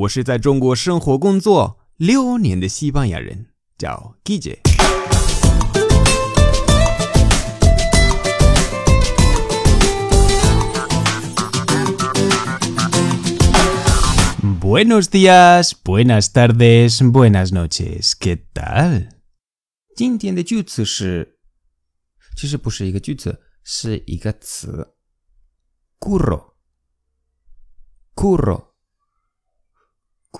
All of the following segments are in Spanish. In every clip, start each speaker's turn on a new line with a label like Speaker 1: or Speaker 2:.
Speaker 1: 我是在中国生活工作六年的西班牙人，叫 Guille。Buenos días, buenas tardes, buenas noches. ¿Qué tal?
Speaker 2: 今天的句子是，其实不是一个句子，是一个词。curro，curro。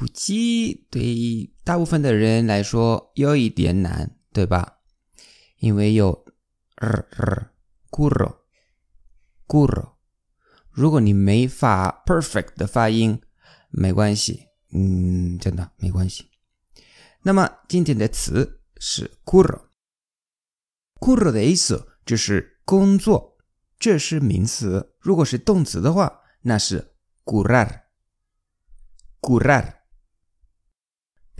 Speaker 2: 估计对大部分的人来说有一点难，对吧？因为有 r r”“kur”“kur”，。如果你没法 perfect 的发音，没关系，嗯，真的没关系。那么今天的词是 “kur”，“kur” 的意思就是工作，这是名词。如果是动词的话，那是 currar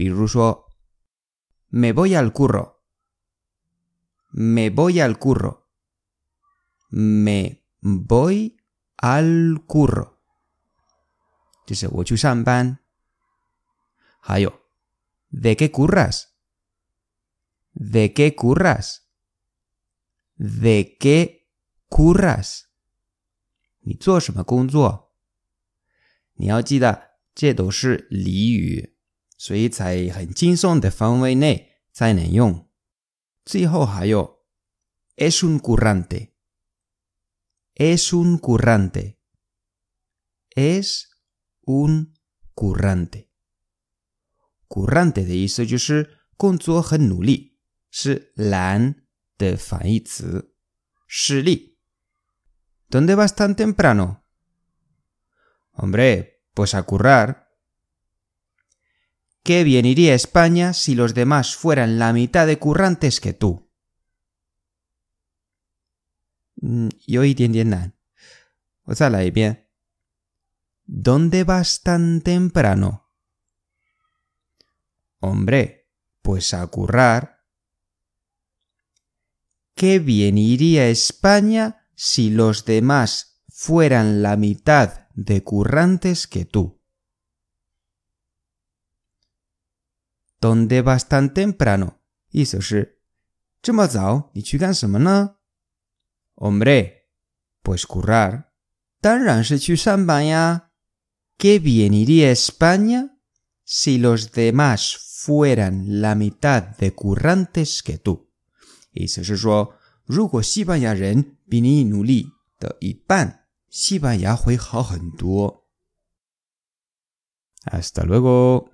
Speaker 2: currar。比如说，me voy al curro，me voy al curro，me voy al curro，就是我去上班。还有，de qué curras？de qué curras？de qué curras？你做什么工作？你要记得，这都是俚语。 所以在很轻松的范围内才能用。最后还有，es un currante，es un currante，es un currante，currante 的意思就是工作很努力，是懒的反义词，失力。¿Dónde vas tan temprano? Hombre, pues a currar. Qué bien iría España si los demás fueran la mitad de currantes que tú. Mm, bien. ¿Dónde vas tan temprano? Hombre, pues a currar. Qué bien iría España si los demás fueran la mitad de currantes que tú. ¿Dónde vas tan temprano? Hombre, pues currar. ¿Qué bien iría España si los demás fueran la mitad de currantes que tú. 意思是说，如果西班牙人比你努力的一半，西班牙会好很多。Hasta luego。